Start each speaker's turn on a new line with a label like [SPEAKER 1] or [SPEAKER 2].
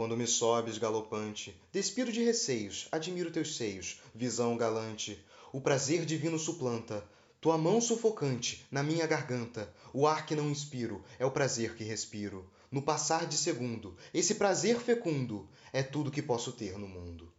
[SPEAKER 1] Quando me sobes galopante, despiro de receios, admiro teus seios, visão galante. O prazer divino suplanta, tua mão sufocante na minha garganta. O ar que não inspiro é o prazer que respiro. No passar de segundo, esse prazer fecundo é tudo que posso ter no mundo.